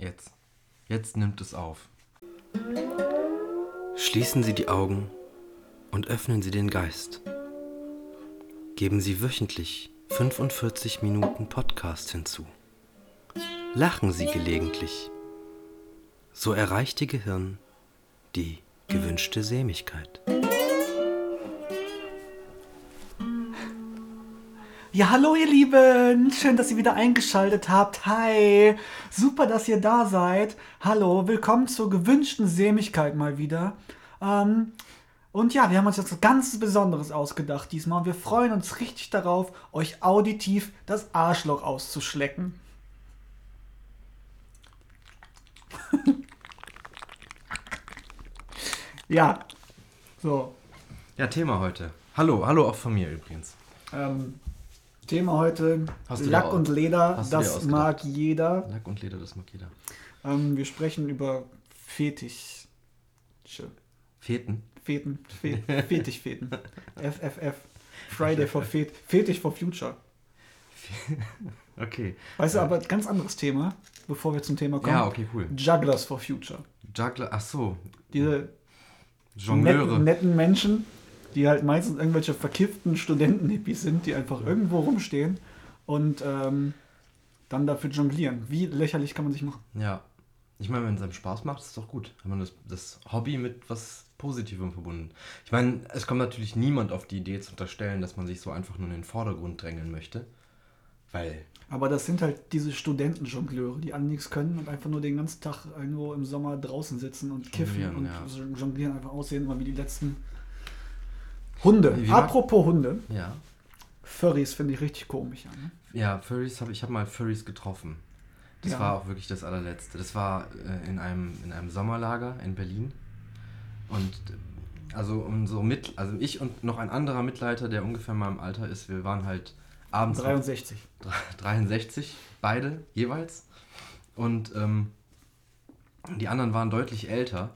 Jetzt. Jetzt nimmt es auf. Schließen Sie die Augen und öffnen Sie den Geist. Geben Sie wöchentlich 45 Minuten Podcast hinzu. Lachen Sie gelegentlich. So erreicht Ihr Gehirn die gewünschte Sämigkeit. Ja, hallo ihr Lieben, schön, dass ihr wieder eingeschaltet habt. Hi, super, dass ihr da seid. Hallo, willkommen zur gewünschten Sämigkeit mal wieder. Ähm, und ja, wir haben uns jetzt was ganz Besonderes ausgedacht diesmal. Wir freuen uns richtig darauf, euch auditiv das Arschloch auszuschlecken. ja, so. Ja, Thema heute. Hallo, hallo auch von mir übrigens. Ähm, Thema heute Hast du Lack und Leder, das mag jeder. Lack und Leder, das mag jeder. Ähm, wir sprechen über Fetisch. Feten. Feten, Fe Fetischfeten. FFF. Friday for Fet Fetisch for Future. Okay. Weißt du, aber ganz anderes Thema, bevor wir zum Thema kommen. Ja, okay, cool. Jugglers for Future. Juggler, ach so. Diese Jongleure. netten, netten Menschen, die halt meistens irgendwelche verkifften Studenten-Hippies sind, die einfach irgendwo rumstehen und ähm, dann dafür jonglieren. Wie lächerlich kann man sich machen? Ja. Ich meine, wenn es einem Spaß macht, ist es doch gut. Wenn man das, das Hobby mit was Positivem verbunden. Ich meine, es kommt natürlich niemand auf die Idee zu unterstellen, dass man sich so einfach nur in den Vordergrund drängeln möchte. Weil, Aber das sind halt diese Studentenjongleure, die alle nichts können und einfach nur den ganzen Tag irgendwo im Sommer draußen sitzen und kiffen Jonglieren, und ja. jonglieren einfach aussehen, wie die letzten Hunde. Wie Apropos Hunde, ja. Furries finde ich richtig komisch. Ja, ne? Ja, Furries habe ich habe mal Furries getroffen. Das Ja. war auch wirklich das allerletzte. Das war äh, in, einem, in einem Sommerlager in Berlin. Und also unsere mit, also ich und noch ein anderer Mitleiter, der ungefähr in meinem Alter ist, wir waren halt abends 63. 63, beide jeweils. Und ähm, die anderen waren deutlich älter.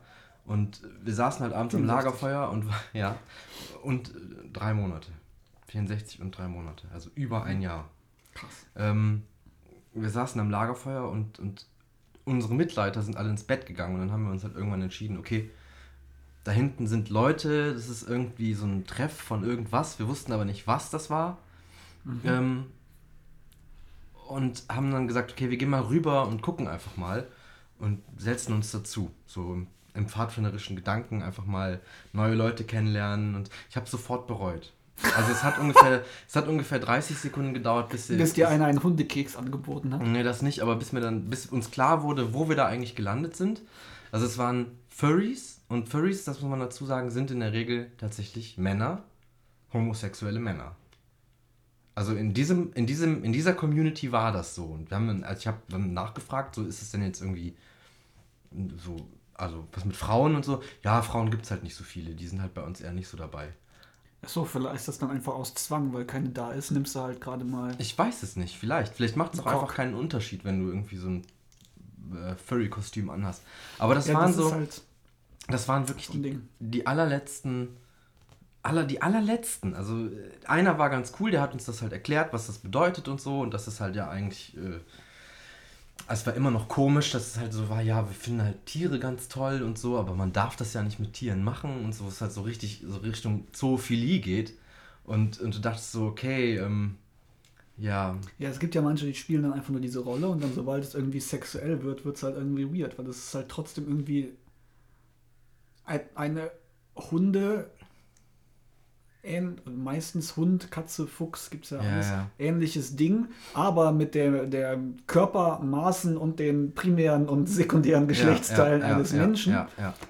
Und wir saßen halt abends am 64. Lagerfeuer und ja, und äh, drei Monate. 64 und drei Monate, also über ein Jahr. Krass. Ähm, wir saßen am Lagerfeuer und, und unsere Mitleiter sind alle ins Bett gegangen und dann haben wir uns halt irgendwann entschieden, okay, da hinten sind Leute, das ist irgendwie so ein Treff von irgendwas, wir wussten aber nicht, was das war. Ähm, und haben dann gesagt, okay, wir gehen mal rüber und gucken einfach mal und setzen uns dazu. So im pfadfinderischen Gedanken einfach mal neue Leute kennenlernen und ich habe sofort bereut. Also es hat ungefähr, es hat ungefähr 30 Sekunden gedauert, bis, Bis dir einer einen Hundekeks angeboten hat. Nee, das nicht, aber bis mir dann, bis uns klar wurde, wo wir da eigentlich gelandet sind. Also es waren Furries und Furries, das muss man dazu sagen, sind in der Regel tatsächlich Männer, homosexuelle Männer. Also in diesem, in diesem, in dieser Community war das so. Und wir haben, also ich habe dann nachgefragt, so ist es denn jetzt irgendwie so, also was mit Frauen und so? Ja, Frauen gibt es halt nicht so viele, die sind halt bei uns eher nicht so dabei. Achso, vielleicht ist das dann einfach aus Zwang, weil keine da ist, nimmst du halt gerade mal. Ich weiß es nicht, vielleicht. Vielleicht macht es auch einfach keinen Unterschied, wenn du irgendwie so ein äh, Furry-Kostüm anhast. Aber das ja, waren das so, halt das waren wirklich die, die allerletzten, aller, die allerletzten. Also äh, einer war ganz cool, der hat uns das halt erklärt, was das bedeutet und so. Und das ist halt ja eigentlich, äh, es war immer noch komisch, dass es halt so war, ja, wir finden halt Tiere ganz toll und so, aber man darf das ja nicht mit Tieren machen und so, es halt so richtig so Richtung Zoophilie geht. Und, und du dachtest so, okay, ähm, ja, Ja, es gibt ja manche, die spielen dann einfach nur diese Rolle und dann, sobald es irgendwie sexuell wird, wird es halt irgendwie weird, weil das ist halt trotzdem irgendwie ein, eine Hunde, ähn, meistens Hund, Katze, Fuchs, gibt es ja, Ja, alles, ja. ähnliches Ding, aber mit der, der Körpermaßen und den primären und sekundären Geschlechtsteilen ja, eines Menschen,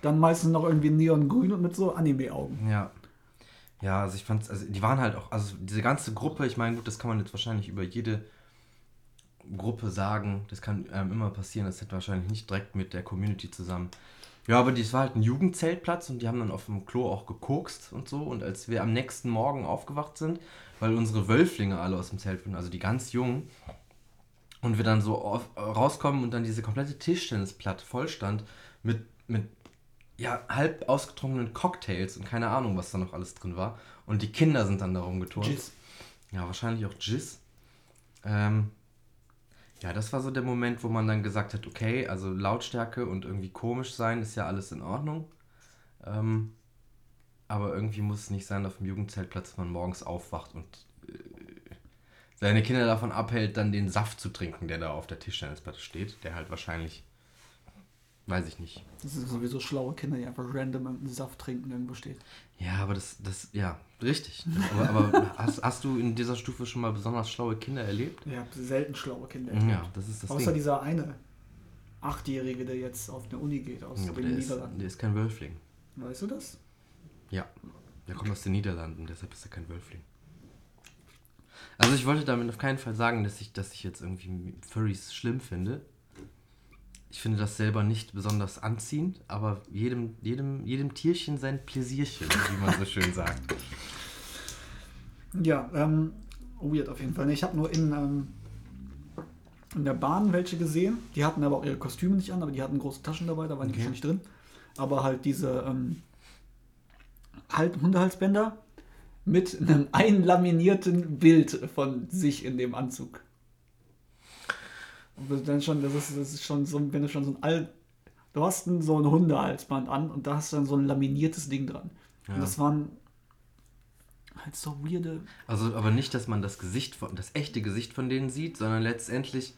dann meistens noch irgendwie neongrün und mit so Anime-Augen. Ja. Ja, also ich fand's, also die waren halt auch, also diese ganze Gruppe, ich meine, gut, das kann man jetzt wahrscheinlich über jede Gruppe sagen, das kann ähm, immer passieren, das hätte wahrscheinlich nicht direkt mit der Community zusammen. Ja, aber das war halt ein Jugendzeltplatz und die haben dann auf dem Klo auch gekokst und so. Und als wir am nächsten Morgen aufgewacht sind, weil unsere Wölflinge alle aus dem Zelt waren, also die ganz jungen, und wir dann so auf, rauskommen und dann diese komplette Tischtennisplatte voll stand mit, mit ja, halb ausgetrunkenen Cocktails und keine Ahnung, was da noch alles drin war. Und die Kinder sind dann da rumgeturnt. Jizz. Ja, wahrscheinlich auch Jizz. Ähm, Ja, das war so der Moment, wo man dann gesagt hat, okay, also Lautstärke und irgendwie komisch sein ist ja alles in Ordnung. Ähm, aber irgendwie muss es nicht sein auf dem Jugendzeltplatz, dass man morgens aufwacht und äh, seine Kinder davon abhält, dann den Saft zu trinken, der da auf der Tischtennisplatte steht, der halt wahrscheinlich, weiß ich nicht. Das sind sowieso schlaue Kinder, die einfach random einen Saft trinken irgendwo steht. Ja, aber das, das, ja, richtig. Aber, aber hast, hast du in dieser Stufe schon mal besonders schlaue Kinder erlebt? Ich habe selten schlaue Kinder. Ja, das ist das Außer Ding. dieser eine Achtjährige, der jetzt auf eine Uni geht aus Ja, den ist, Niederlanden. der ist kein Wölfling. Weißt du das? Ja, der kommt aus den Niederlanden, deshalb ist er kein Wölfling. Also ich wollte damit auf keinen Fall sagen, dass ich, dass ich jetzt irgendwie Furries schlimm finde. Ich finde das selber nicht besonders anziehend, aber jedem, jedem, jedem Tierchen sein Pläsierchen, wie man so schön sagt. Ja, ähm, weird auf jeden Fall. Ich habe nur in, ähm, in der Bahn welche gesehen. Die hatten aber auch ihre Kostüme nicht an, aber die hatten große Taschen dabei, da waren die Okay. schon nicht drin. Aber halt diese ähm, halt Hundehalsbänder mit einem einlaminierten Bild von sich in dem Anzug. Und das dann schon, das ist, das ist schon so, wenn du schon so ein All, du hast ein, so ein Hundehalsband an und da hast du dann so ein laminiertes Ding dran. Ja. Und das waren halt so weirde Also aber nicht, dass man das Gesicht von, das echte Gesicht von denen sieht, sondern letztendlich.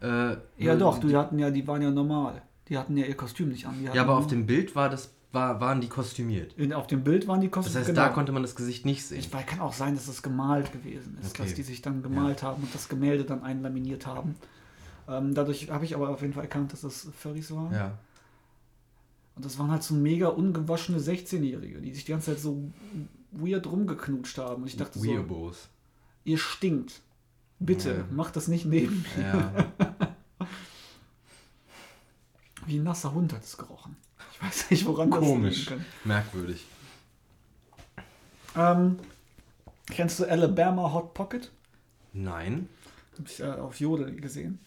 Äh, Ja, doch, die- die hatten ja, die waren ja normal. Die hatten ja ihr Kostüm nicht an. Ja, aber auf dem Bild war das, war, waren die kostümiert. in, auf dem Bild waren die Das Kostüme. heißt, da konnte man das Gesicht nicht sehen. Ich weiß, kann auch sein, dass das gemalt gewesen ist, Okay. dass die sich dann gemalt haben und das Gemälde dann einlaminiert haben. Ähm, dadurch habe ich aber auf jeden Fall erkannt, dass das Furries waren. Ja. Und das waren halt so mega ungewaschene 16-Jährige, die sich die ganze Zeit so weird rumgeknutscht haben. Und ich dachte so, Weirdos. ihr stinkt. Bitte, Ja. macht das nicht neben. Ja. Wie ein nasser Hund hat es gerochen. Ich weiß nicht, woran Komisch. das liegen Merkwürdig. kann. Ähm, kennst du Alabama Hot Pocket? Nein. Hab ich äh, auf Jodel gesehen.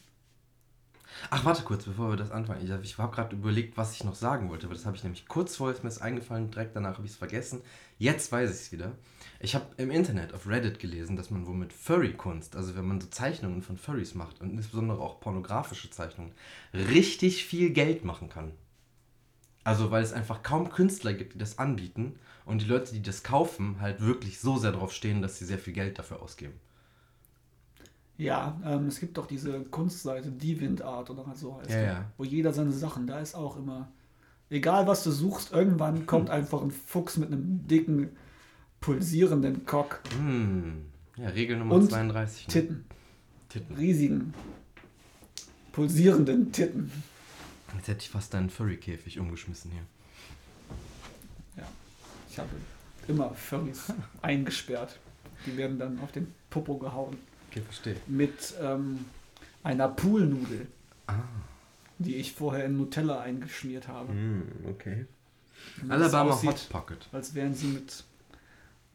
Ach, warte kurz, bevor wir das anfangen. Ich, ich habe gerade überlegt, was ich noch sagen wollte, aber das habe ich nämlich kurz vorher ist mir das eingefallen, direkt danach habe ich es vergessen. Jetzt weiß ich es wieder. Ich habe im Internet auf Reddit gelesen, dass man wohl mit Furry-Kunst, also wenn man so Zeichnungen von Furries macht und insbesondere auch pornografische Zeichnungen, richtig viel Geld machen kann. Also weil es einfach kaum Künstler gibt, die das anbieten und die Leute, die das kaufen, halt wirklich so sehr drauf stehen, dass sie sehr viel Geld dafür ausgeben. Ja, ähm, es gibt doch diese Kunstseite DeviantArt oder so heißt Ja, die, ja. wo jeder seine Sachen, da ist auch immer, egal was du suchst, irgendwann kommt einfach ein Fuchs mit einem dicken, pulsierenden Cock, Hm. Ja, Regel Nummer Und 32. ne? Titten, Titten. riesigen, pulsierenden Titten. Jetzt hätte ich fast deinen Furry-Käfig umgeschmissen hier. Ja, ich habe immer Furries eingesperrt. Die werden dann auf den Popo gehauen Okay, verstehe. mit ähm, einer Poolnudel, Ah. die ich vorher in Nutella eingeschmiert habe. Hm, okay. Alabama aussieht, Hot Pocket. als wären sie mit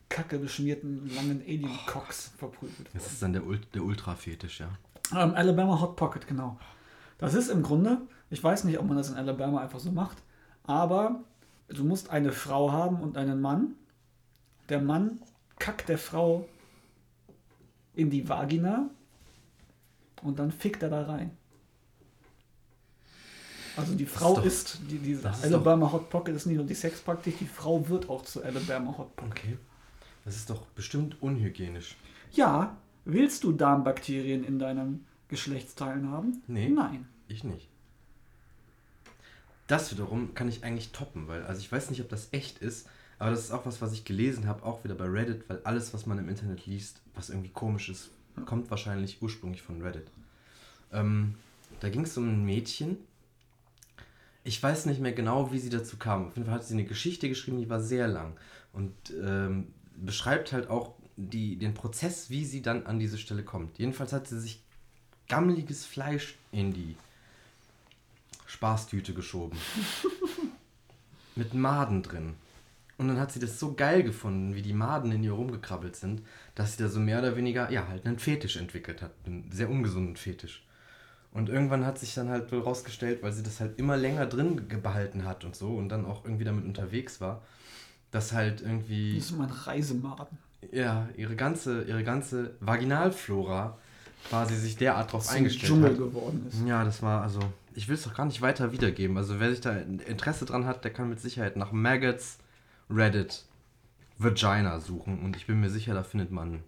kacke beschmierten langen Alien-Cocks verprügelt Das ist dann der, Ult der Ultra-Fetisch, ja. Ähm, Alabama Hot Pocket, genau. Das ist im Grunde, ich weiß nicht, ob man das in Alabama einfach so macht, aber du musst eine Frau haben und einen Mann. Der Mann kackt der Frau in die Vagina und dann fickt er da rein. Also die Frau doch- ist, die, diese das ist Alabama Hot Pocket ist nicht nur die Sexpraktik, die Frau wird auch zu Alabama Hot Pocket. Okay. Das ist doch bestimmt unhygienisch. Ja, willst du Darmbakterien in deinen Geschlechtsteilen haben? Nee. Nein. Ich nicht. Das wiederum kann ich eigentlich toppen, weil, also ich weiß nicht, ob das echt ist, aber das ist auch was, was ich gelesen habe, auch wieder bei Reddit, weil alles, was man im Internet liest, was irgendwie komisch ist, kommt wahrscheinlich ursprünglich von Reddit. Ähm, da ging es um ein Mädchen. Ich weiß nicht mehr genau, wie sie dazu kam. Auf jeden Fall hat sie eine Geschichte geschrieben, die war sehr lang und ähm, beschreibt halt auch die, den Prozess, wie sie dann an diese Stelle kommt. Jedenfalls hat sie sich gammeliges Fleisch in die Spaßtüte geschoben. Mit Maden drin. Und dann hat sie das so geil gefunden, wie die Maden in ihr rumgekrabbelt sind, dass sie da so mehr oder weniger, ja, halt einen Fetisch entwickelt hat. Einen sehr ungesunden Fetisch. Und irgendwann hat sich dann halt rausgestellt, weil sie das halt immer länger drin behalten hat und so und dann auch irgendwie damit unterwegs war, dass halt irgendwie Das ist mein Reisemaden. ja, ihre ganze, ihre ganze Vaginalflora quasi sich derart drauf eingestellt Dschungel hat. geworden ist. Ja, das war also. Ich will es doch gar nicht weiter wiedergeben. Also wer sich da Interesse dran hat, der kann mit Sicherheit nach Maggots Reddit Vagina suchen. Und ich bin mir sicher, da findet man einen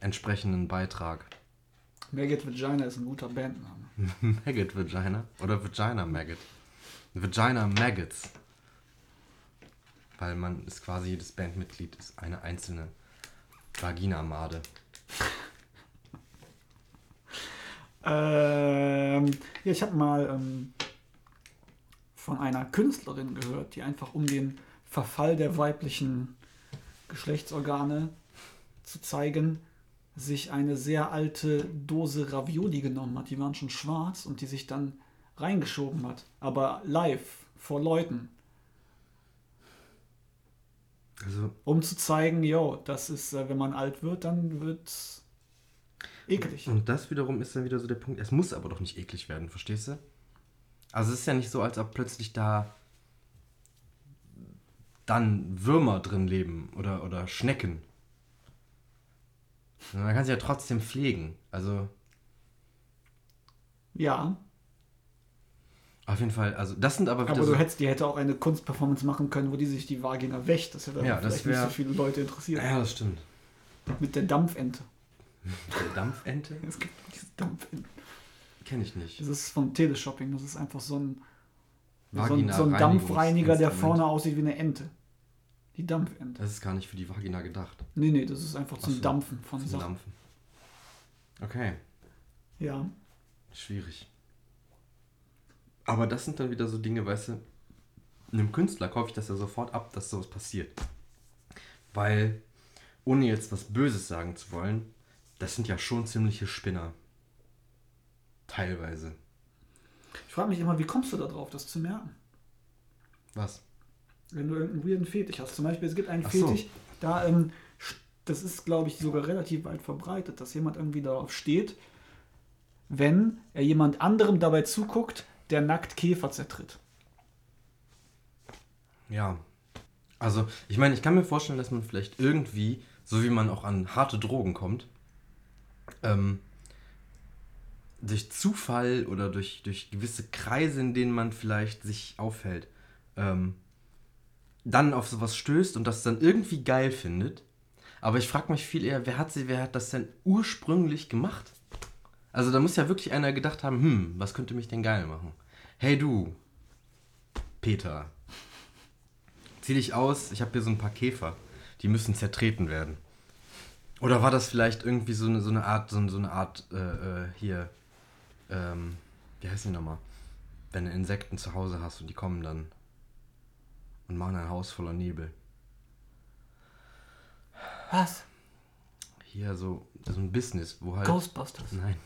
entsprechenden Beitrag. Maggot Vagina ist ein guter Bandname. Maggot Vagina oder Vagina Maggot. Vagina Maggots. Weil man ist quasi jedes Bandmitglied ist eine einzelne Vagina-Made. Ähm, ja, ich habe mal ähm, von einer Künstlerin gehört, die einfach um den Verfall der weiblichen Geschlechtsorgane zu zeigen, sich eine sehr alte Dose Ravioli genommen hat. Die waren schon schwarz und die sich dann reingeschoben hat. Aber live, vor Leuten. Also, Um zu zeigen, yo, das ist, äh, wenn man alt wird, dann wird's eklig. und das wiederum ist dann wieder so der Punkt. Es muss aber doch nicht eklig werden, verstehst du? Also, es ist ja nicht so, als ob plötzlich da dann Würmer drin leben oder, oder Schnecken. Und Man kann sie ja trotzdem pflegen. Also, Ja, auf jeden Fall, also, das sind aber wieder aber so. du hättest, die hätte auch eine Kunstperformance machen können, wo die sich die Vagina wäscht. Das hätte Ja, das vielleicht nicht wär- so viele Leute interessiert. ja, das stimmt. Mit der Dampfente. Der Dampfente? Es gibt diese Dampfente. Kenne ich nicht. Das ist vom Teleshopping. Das ist einfach so ein, so ein, so ein Dampfreiniger, der vorne aussieht wie eine Ente. Die Dampfente. Das ist gar nicht für die Vagina gedacht. Nee, nee, das ist einfach zum so, Dampfen von Zum Sachen. Dampfen. Okay, Ja. schwierig. Aber das sind dann wieder so Dinge, weißt du, einem Künstler kaufe ich das ja sofort ab, dass sowas passiert. Weil, ohne jetzt was Böses sagen zu wollen, das sind ja schon ziemliche Spinner. Teilweise. Ich frage mich immer, wie kommst du da drauf, das zu merken? Was? Wenn du irgendeinen weirden Fetisch hast. Zum Beispiel, es gibt einen Ach so. Fetisch, da, ähm, das ist, glaube ich, sogar relativ weit verbreitet, dass jemand irgendwie darauf steht, wenn er jemand anderem dabei zuguckt, der nackt Käfer zertritt. Ja. Also, ich meine, ich kann mir vorstellen, dass man vielleicht irgendwie, so wie man auch an harte Drogen kommt, ähm, durch Zufall oder durch, durch gewisse Kreise, in denen man vielleicht sich aufhält, ähm, dann auf sowas stößt und das dann irgendwie geil findet. Aber ich frage mich viel eher, wer hat, sie, wer hat das denn ursprünglich gemacht? Also da muss ja wirklich einer gedacht haben, hm, was könnte mich denn geil machen? Hey du, Peter, zieh dich aus, ich habe hier so ein paar Käfer, die müssen zertreten werden. Oder war das vielleicht irgendwie so eine, so eine Art, so, so eine Art, äh, äh, hier, ähm, wie heißt die nochmal? Wenn du Insekten zu Hause hast und die kommen dann und machen ein Haus voller Nebel. Was? Hier so, so ein Business, wo halt... Ghostbusters. Nein.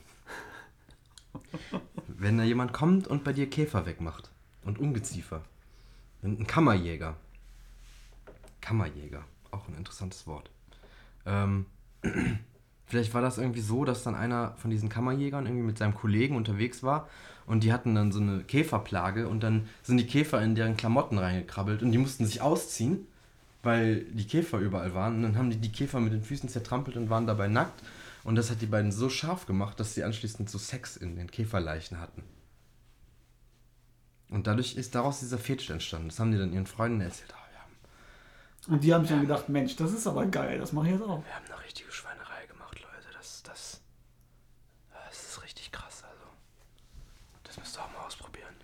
Wenn da jemand kommt und bei dir Käfer wegmacht und Ungeziefer. Ein Kammerjäger. Kammerjäger, auch ein interessantes Wort. Ähm, vielleicht war das irgendwie so, dass dann einer von diesen Kammerjägern irgendwie mit seinem Kollegen unterwegs war und die hatten dann so eine Käferplage und dann sind die Käfer in deren Klamotten reingekrabbelt und die mussten sich ausziehen, weil die Käfer überall waren und dann haben die die Käfer mit den Füßen zertrampelt und waren dabei nackt und das hat die beiden so scharf gemacht, dass sie anschließend so Sex in den Käferleichen hatten. Und dadurch ist daraus dieser Fetisch entstanden. Das haben die dann ihren Freunden erzählt. Wir, haben, Und die haben sich dann gedacht, Mensch, das ist aber geil, das mache ich jetzt auch. wir haben eine richtige Schweinerei gemacht, Leute. Das, das, das ist richtig krass. Also, das müsst ihr auch mal ausprobieren.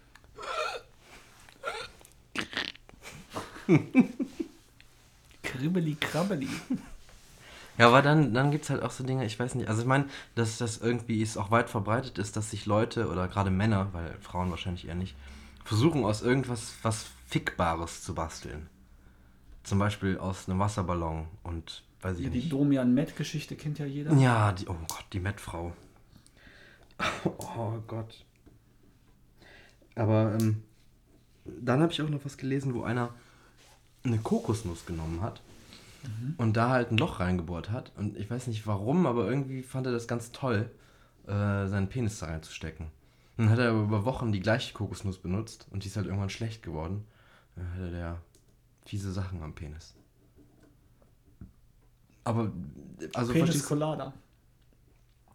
Kribbeli, krabbeli. Ja, aber dann, dann gibt es halt auch so Dinge, ich weiß nicht, also ich meine, dass das irgendwie ist auch weit verbreitet ist, dass sich Leute oder gerade Männer, weil Frauen wahrscheinlich eher nicht, versuchen aus irgendwas was Fickbares zu basteln. Zum Beispiel aus einem Wasserballon und weiß ich Ja, die nicht. Domian Met-Geschichte kennt ja jeder. Ja, die, oh Gott, die Mettfrau. Oh Gott. Aber ähm, dann habe ich auch noch was gelesen, wo einer eine Kokosnuss genommen hat und da halt ein Loch reingebohrt hat. Und ich weiß nicht warum, aber irgendwie fand er das ganz toll, äh, seinen Penis da reinzustecken. Dann hat er aber über Wochen die gleiche Kokosnuss benutzt und die ist halt irgendwann schlecht geworden. Dann hatte der fiese Sachen am Penis. Aber, also Penis? Colada.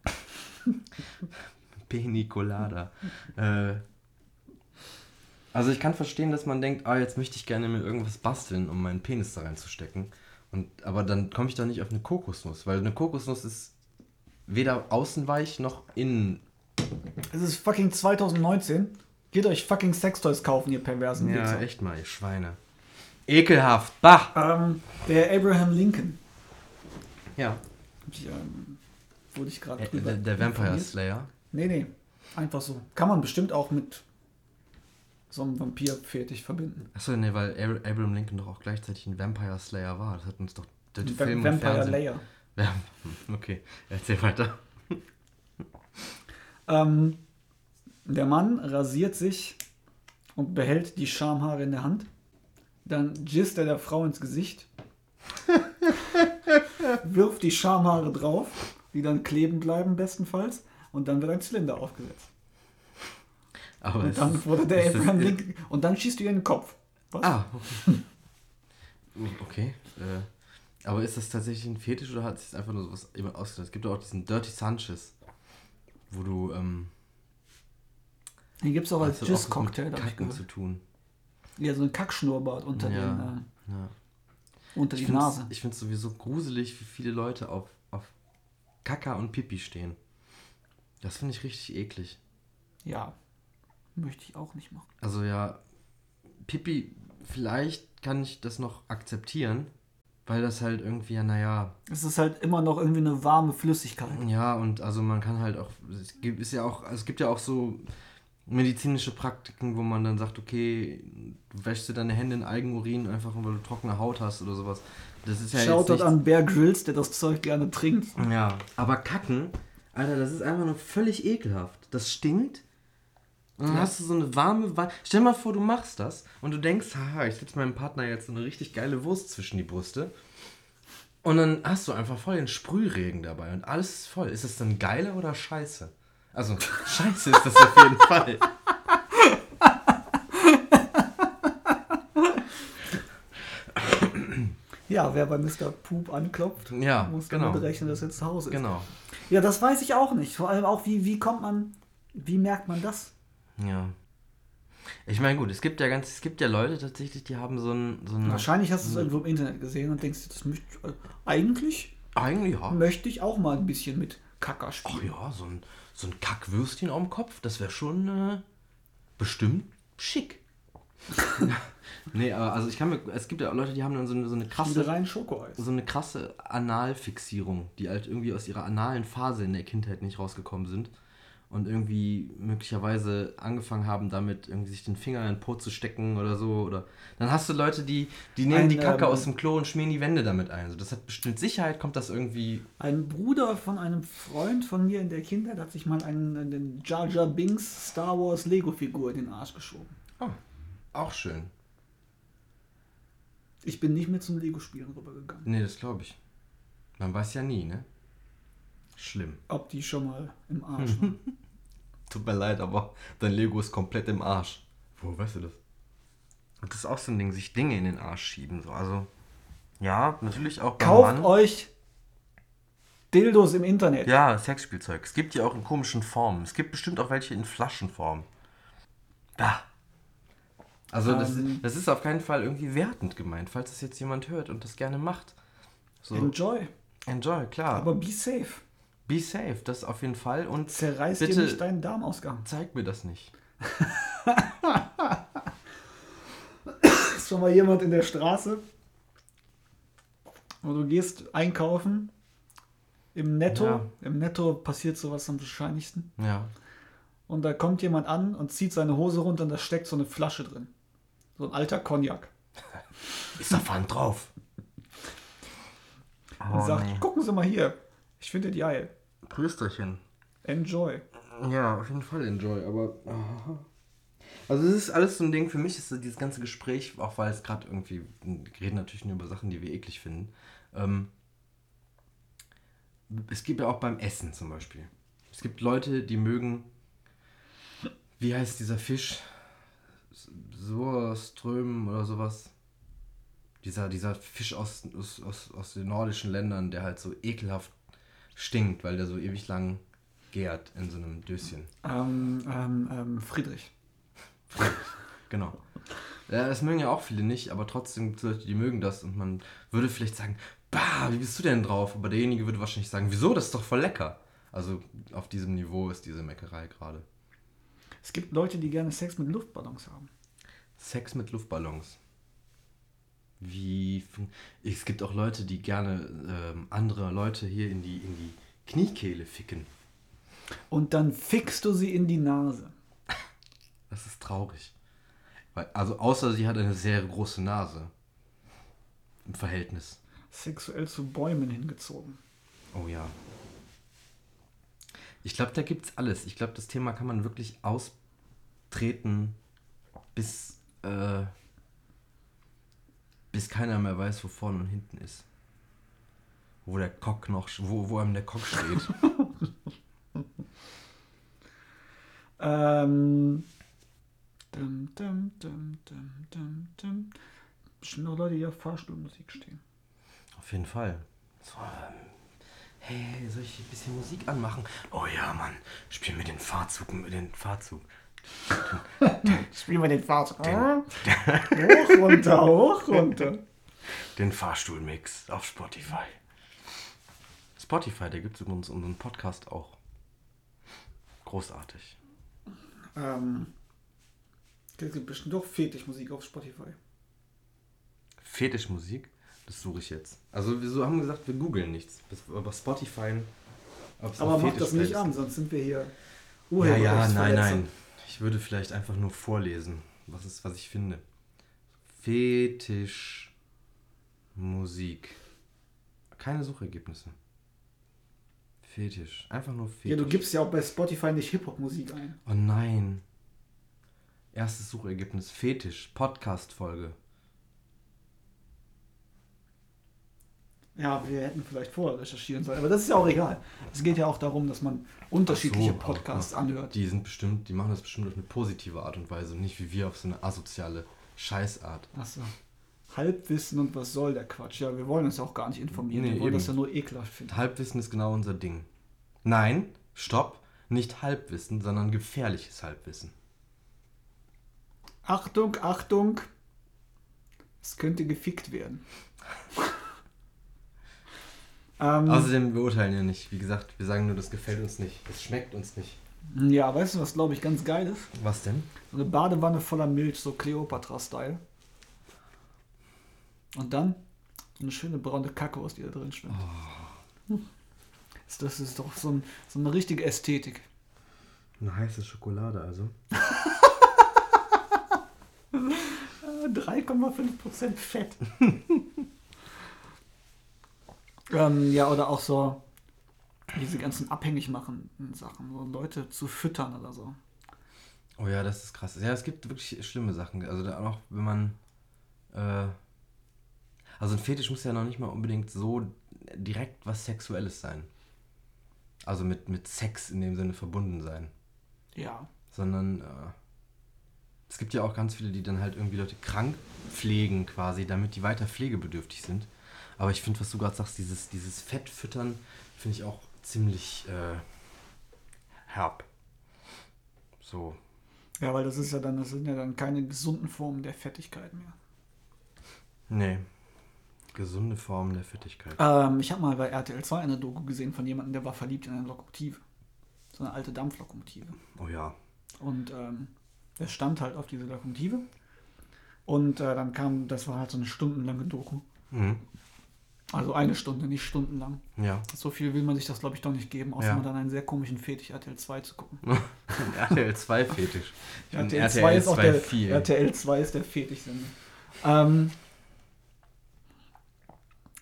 Penicolada. äh, also ich kann verstehen, dass man denkt, ah, jetzt möchte ich gerne mir irgendwas basteln, um meinen Penis da reinzustecken. Und, aber dann komme ich doch nicht auf eine Kokosnuss, weil eine Kokosnuss ist weder außenweich noch innen. Es ist fucking 2019. Geht euch fucking Sextoys kaufen, ihr perversen Ja, Wichser. echt mal, ihr Schweine. Ekelhaft. Bah! Ähm, der Abraham Lincoln. Ja. Ich, ähm, wurde ich gerade Äh, drüber Der, der Vampire informiert. Slayer. Nee, nee. Einfach so. Kann man bestimmt auch mit so einem Vampir-Fetisch verbinden. Achso, nee, weil Ab- Abraham Lincoln doch auch gleichzeitig ein Vampire Slayer war. Das hat uns doch der Va- Film Vampire Fernsehen. Layer. Ja, okay, erzähl weiter. Ähm, der Mann rasiert sich und behält die Schamhaare in der Hand. Dann gisst er der Frau ins Gesicht. wirft die Schamhaare drauf, die dann kleben bleiben bestenfalls. Und dann wird ein Zylinder aufgesetzt. Aber Und dann wurde der das- Abraham Lincoln. Und dann schießt du ihr in den Kopf. Was? Ah, okay. okay. Äh, aber ist das tatsächlich ein Fetisch oder hat sich einfach nur sowas jemand ausgedacht? Es gibt auch diesen Dirty Sanchez, wo du ähm, Den gibt es auch als das Jizz-Cocktail. mit ich Kacken zu tun. Ja, so ein Kackschnurrbart unter, Ja, den, ja. äh, unter Ich die finde Nase. es sowieso gruselig, wie viele Leute auf, auf Kaka und Pipi stehen. Das finde ich richtig eklig. Ja, möchte ich auch nicht machen. Also ja, Pipi, vielleicht kann ich das noch akzeptieren, weil das halt irgendwie, ja, naja, Es ist halt immer noch irgendwie eine warme Flüssigkeit. ja, und also man kann halt auch, es gibt, ist ja auch, es gibt ja auch so medizinische Praktiken, wo man dann sagt, okay, du wäschst dir deine Hände in Eigenurin, einfach weil du trockene Haut hast oder sowas. Das ist ja Schaut jetzt dort an Bear Grylls, der das Zeug gerne trinkt. Ja, aber Kacken, Alter, das ist einfach nur völlig ekelhaft. Das stinkt. Und dann Ja. hast du so eine warme Wa Stell dir mal vor, du machst das und du denkst, haha, ich setze meinem Partner jetzt so eine richtig geile Wurst zwischen die Brüste. Und dann hast du einfach voll den Sprühregen dabei und alles ist voll. Ist das dann geile oder scheiße? Also, scheiße ist das auf jeden Fall. Ja, wer bei Mr. Poop anklopft, Ja, muss genau. damit rechnen, dass er zu Hause ist. Genau. Ja, das weiß ich auch nicht. Vor allem auch, wie, wie kommt man, wie merkt man das? Ja. Ich meine, gut, es gibt ja ganz, es gibt ja Leute tatsächlich, die haben so ein, so ein Wahrscheinlich hast du es irgendwo im Internet gesehen und denkst, das möchte ich, äh, eigentlich Eigentlich ja. möchte ich auch mal ein bisschen mit Kacker Ach spielen. ja, so ein, so ein Kackwürstchen auf dem Kopf, das wäre schon äh, bestimmt schick. nee, aber also ich kann mir, es gibt ja auch Leute, die haben dann so eine, so eine krasse, rein Schokoeis. so eine krasse Analfixierung, die halt irgendwie aus ihrer analen Phase in der Kindheit nicht rausgekommen sind und irgendwie möglicherweise angefangen haben, damit irgendwie sich den Finger in den Po zu stecken oder so. Oder dann hast du Leute, die, die nehmen Ein, die Kacke ähm, aus dem Klo und schmieren die Wände damit ein. Also das hat bestimmt Sicherheit, kommt das irgendwie. Ein Bruder von einem Freund von mir in der Kindheit hat sich mal einen, einen Jar Jar Binks Star Wars Lego-Figur in den Arsch geschoben. Oh, auch schön. Ich bin nicht mehr zum Lego-Spielen rübergegangen. Nee, das glaube ich. Man weiß ja nie, ne? Schlimm. Ob die schon mal im Arsch waren. Tut mir leid, aber dein Lego ist komplett im Arsch. Wo weißt du das? Und das ist auch so ein Ding, sich Dinge in den Arsch schieben. So. Also, ja, natürlich auch beim Kauft Mann. euch Dildos im Internet. Ja, Sexspielzeug. Es gibt die auch in komischen Formen. Es gibt bestimmt auch welche in Flaschenform. Da. Also, das, Ähm. ist, das ist auf keinen Fall irgendwie wertend gemeint, falls das jetzt jemand hört und das gerne macht. So, Enjoy. enjoy, klar. Aber be safe. Be safe, das auf jeden Fall. Und Zerreiß Bitte- dir nicht deinen Darmausgang. zeig mir das nicht. Ist schon mal jemand in der Straße und du gehst einkaufen. Im Netto, Ja. im Netto passiert sowas am wahrscheinlichsten. Ja. Und da kommt jemand an und zieht seine Hose runter und da steckt so eine Flasche drin. So ein alter Cognac. Ist da Pfand drauf? Und sagt, gucken Sie mal hier. Ich finde die geil. Prösterchen. Enjoy. Ja, auf jeden Fall enjoy, aber. Also, es ist alles so ein Ding. Für mich ist so dieses ganze Gespräch, auch weil es gerade irgendwie. Wir reden natürlich nur über Sachen, die wir eklig finden. Ähm, es gibt ja auch beim Essen zum Beispiel. Es gibt Leute, die mögen. Wie heißt dieser Fisch? Surström oder sowas. Dieser, dieser Fisch aus, aus, aus, aus den nordischen Ländern, der halt so ekelhaft stinkt, weil der so ewig lang gärt in so einem Döschen. Ähm, ähm, ähm, Friedrich. Genau. Ja, das mögen ja auch viele nicht, aber trotzdem gibt es Leute, die mögen das und man würde vielleicht sagen, bah, wie bist du denn drauf? Aber derjenige würde wahrscheinlich sagen, wieso, das ist doch voll lecker. Also auf diesem Niveau ist diese Meckerei gerade. Es gibt Leute, die gerne Sex mit Luftballons haben. Sex mit Luftballons. Wie. Es gibt auch Leute, die gerne ähm, andere Leute hier in die, in die Kniekehle ficken. Und dann fickst du sie in die Nase. Das ist traurig. Weil, also außer sie hat eine sehr große Nase. Im Verhältnis. Sexuell zu Bäumen hingezogen. Oh ja. Ich glaube, da gibt's alles. Ich glaube, das Thema kann man wirklich austreten, bis, äh, bis keiner mehr weiß, wo vorne und hinten ist. Wo der Cock noch, wo, wo einem der Cock steht. Ähm. Dum, dum, dum, dum, dum, dum. Bestimmt noch Leute, die auf Fahrstuhlmusik stehen. Auf jeden Fall. So, ähm, hey, soll ich ein bisschen Musik anmachen? Oh ja, Mann, spiel mir den Fahrzug, mit den Fahrzug. Spielen wir den Fahrstuhl. Hoch, runter, hoch, runter. Den Fahrstuhlmix auf Spotify. Spotify, da gibt es übrigens unseren Podcast auch. Großartig. Ähm. Es gibt bestimmt doch Fetischmusik auf Spotify. Fetischmusik, das suche ich jetzt. Also wir so haben gesagt, wir googeln nichts. Aber Spotify. Aber mach das nicht an, sonst sind wir hier. Ja, ja, nein, nein. Ich würde vielleicht einfach nur vorlesen, was ist, was ich finde. Fetisch Musik. Keine Suchergebnisse. Fetisch. Einfach nur Fetisch. Ja, du gibst ja auch bei Spotify nicht Hip-Hop-Musik ein. Oh nein. Erstes Suchergebnis. Fetisch. Podcast-Folge. Ja, wir hätten vielleicht vorher recherchieren sollen, aber das ist ja auch egal. Es geht ja auch darum, dass man unterschiedliche so, Podcasts anhört. Die sind bestimmt, die machen das bestimmt auf eine positive Art und Weise und nicht wie wir auf so eine asoziale Scheißart. Achso. Halbwissen und was soll der Quatsch? Ja, wir wollen uns ja auch gar nicht informieren. Nee, wir wollen eben. das ja nur ekelhaft finden. Halbwissen ist genau unser Ding. Nein, stopp. Nicht Halbwissen, sondern gefährliches Halbwissen. Achtung, Achtung! Es könnte gefickt werden. ähm, Außerdem beurteilen wir nicht. Wie gesagt, wir sagen nur, das gefällt uns nicht. Das schmeckt uns nicht. ja, weißt du, was glaube ich ganz geil ist? Was denn? So eine Badewanne voller Milch, so Cleopatra-Style. Und dann so eine schöne braune Kakao, die da drin schwimmt. Hm. Das ist doch so, ein, so eine richtige Ästhetik. Eine heiße Schokolade also. Äh, 3,5% Fett. ähm, ja, oder auch so diese ganzen abhängig machenden Sachen, so Leute zu füttern oder so. Oh ja, das ist krass. Ja, es gibt wirklich schlimme Sachen. Also da auch, wenn man. Äh, also ein Fetisch muss ja noch nicht mal unbedingt so direkt was Sexuelles sein. Also mit, mit Sex in dem Sinne verbunden sein. Ja. Sondern äh, es gibt ja auch ganz viele, die dann halt irgendwie Leute krank pflegen quasi, damit die weiter pflegebedürftig sind. Aber ich finde, was du gerade sagst, dieses, dieses Fettfüttern, finde ich auch ziemlich äh, herb. So. Ja, weil das ist ja dann, das sind ja dann keine gesunden Formen der Fettigkeit mehr. Nee. Gesunde Form der Fettigkeit. Ähm, ich habe mal bei RTL 2 eine Doku gesehen von jemandem, der war verliebt in eine Lokomotive. So eine alte Dampflokomotive. Oh ja. Und ähm, er stand halt auf diese Lokomotive. Und äh, dann kam, das war halt so eine stundenlange Doku. Mhm. Also eine Stunde, nicht stundenlang. Ja. So viel will man sich das, glaube ich, doch nicht geben, außer Ja. man dann einen sehr komischen Fetisch RTL 2 zu gucken. RTL 2 Fetisch. RTL 2 ist auch der, 2 RTL 2 ist der Fetischsender. Ähm,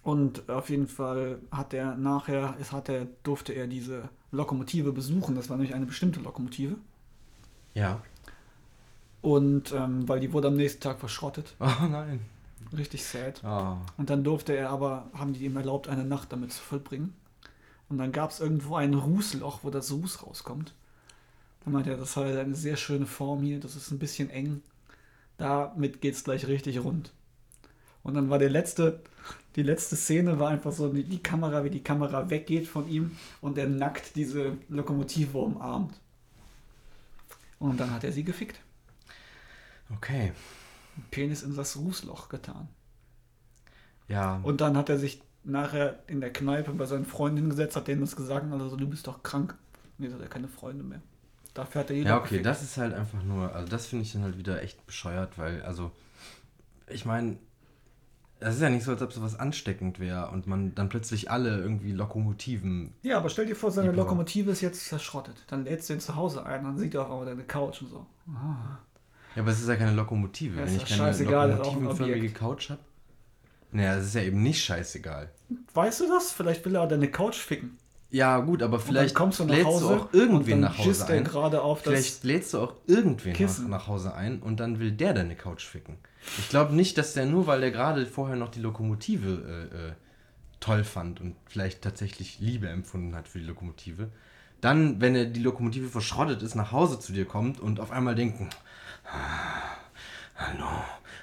und auf jeden Fall hat er nachher, es hat er, durfte er diese Lokomotive besuchen. Das war nämlich eine bestimmte Lokomotive. Ja. Und ähm, weil die wurde am nächsten Tag verschrottet. Oh nein. Richtig sad. Oh. Und dann durfte er aber, haben die ihm erlaubt, eine Nacht damit zu vollbringen. Und dann gab es irgendwo ein Rußloch, wo das Ruß rauskommt. Dann meinte er, das hat eine sehr schöne Form hier, das ist ein bisschen eng. Damit geht es gleich richtig rund. Und dann war der letzte, Die letzte Szene war einfach so die, die Kamera, wie die Kamera weggeht von ihm und er nackt diese Lokomotive umarmt. Und dann hat er sie gefickt. Okay. Penis in das Rußloch getan. Ja. Und dann hat er sich nachher in der Kneipe bei seinen Freunden hingesetzt, hat denen das gesagt und also du bist doch krank. Und jetzt hat er keine Freunde mehr. Dafür hat er jeder Ja, okay, gefickt. das ist halt einfach nur, also das finde ich dann halt wieder echt bescheuert, weil, also, ich meine, es ist ja nicht so, als ob sowas ansteckend wäre und man dann plötzlich alle irgendwie Lokomotiven. Ja, aber stell dir vor, seine Lokomotive ist jetzt zerschrottet. Dann lädst du ihn zu Hause ein, dann sieht er auch aber deine Couch und so. Ja, aber es ist ja keine Lokomotive. Ja, Wenn ich keine lokomotivenförmige. Couch habe. Naja, es ist ja eben nicht scheißegal. Weißt du das? Vielleicht will er deine Couch ficken. Ja, gut, aber vielleicht kommst du lädst Hause du auch irgendwen nach Hause ein. gerade auf Vielleicht lädst du auch irgendwen nach, nach Hause ein und dann will der deine Couch ficken. Ich glaube nicht, dass der nur, weil der gerade vorher noch die Lokomotive äh, äh, toll fand und vielleicht tatsächlich Liebe empfunden hat für die Lokomotive, dann, wenn er die Lokomotive verschrottet ist, nach Hause zu dir kommt und auf einmal denken, "Ah, hallo,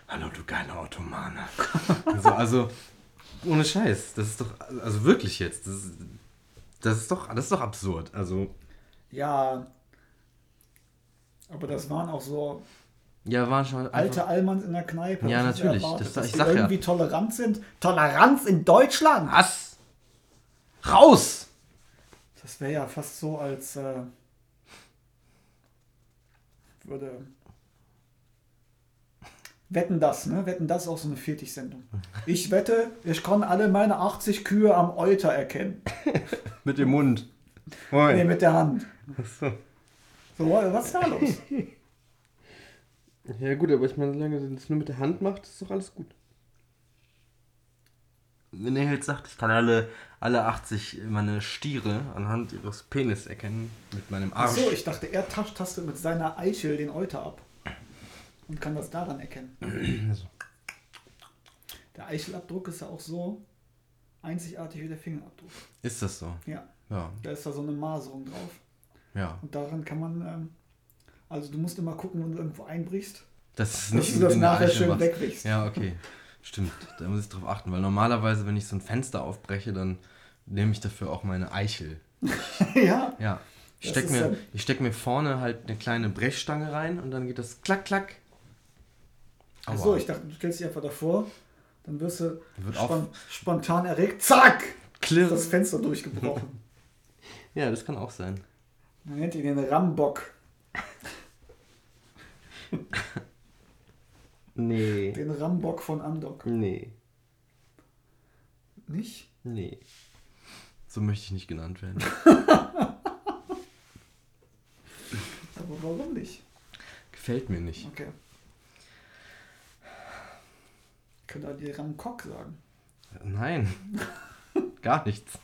hallo du geile Ottomane. so, also, ohne Scheiß, das ist doch, also wirklich jetzt, das ist, das ist doch, das ist doch absurd. Also, Ja. Aber das waren auch so ja, war schon alte Allmanns in der Kneipe. Ja, natürlich. erwartet, Das- dass ich die sag ja. irgendwie tolerant sind. Toleranz in Deutschland! Was? Raus! Das wäre ja fast so, als äh, würde. Wetten das, ne? Wetten das auch so eine Viertig-Sendung. Ich wette, ich kann alle meine 80 Kühe am Euter erkennen. Mit dem Mund. Nee, Moin. mit der Hand. So, was ist da los? Ja gut, aber ich meine, solange er das nur mit der Hand macht, ist doch alles gut. Wenn er jetzt sagt, ich kann alle, alle 80 meine Stiere anhand ihres Penis erkennen mit meinem Arsch. Achso, ich dachte, er tastet mit seiner Eichel den Euter ab. Und kann das daran erkennen. Also, Der Eichelabdruck ist ja auch so einzigartig wie der Fingerabdruck. ist das so? Ja, Ja, da ist da so eine Maserung drauf. ja. Und daran kann man, ähm, also du musst immer gucken, wenn du irgendwo einbrichst, Das ist dass nicht du das nachher schön wegwichst. Ja, okay. Stimmt, da muss ich drauf achten, weil normalerweise, wenn ich so ein Fenster aufbreche, dann nehme ich dafür auch meine Eichel. ja. Ja. Ich Das steck, ist mir, ich steck mir vorne halt eine kleine Brechstange rein und dann geht das klack, klack. Aua. Achso, ich dachte, du stellst dich einfach davor, dann wirst du Wird spon spontan erregt, zack, Klirr. das Fenster durchgebrochen. Ja, das kann auch sein. Man nennt ihn den Rambock. Nee. Den Rambock von Andok. Nee. Nicht? Nee. So möchte ich nicht genannt werden. Aber warum nicht? Gefällt mir nicht. Okay. Könnte er dir Ramkok sagen. Nein. Gar nichts.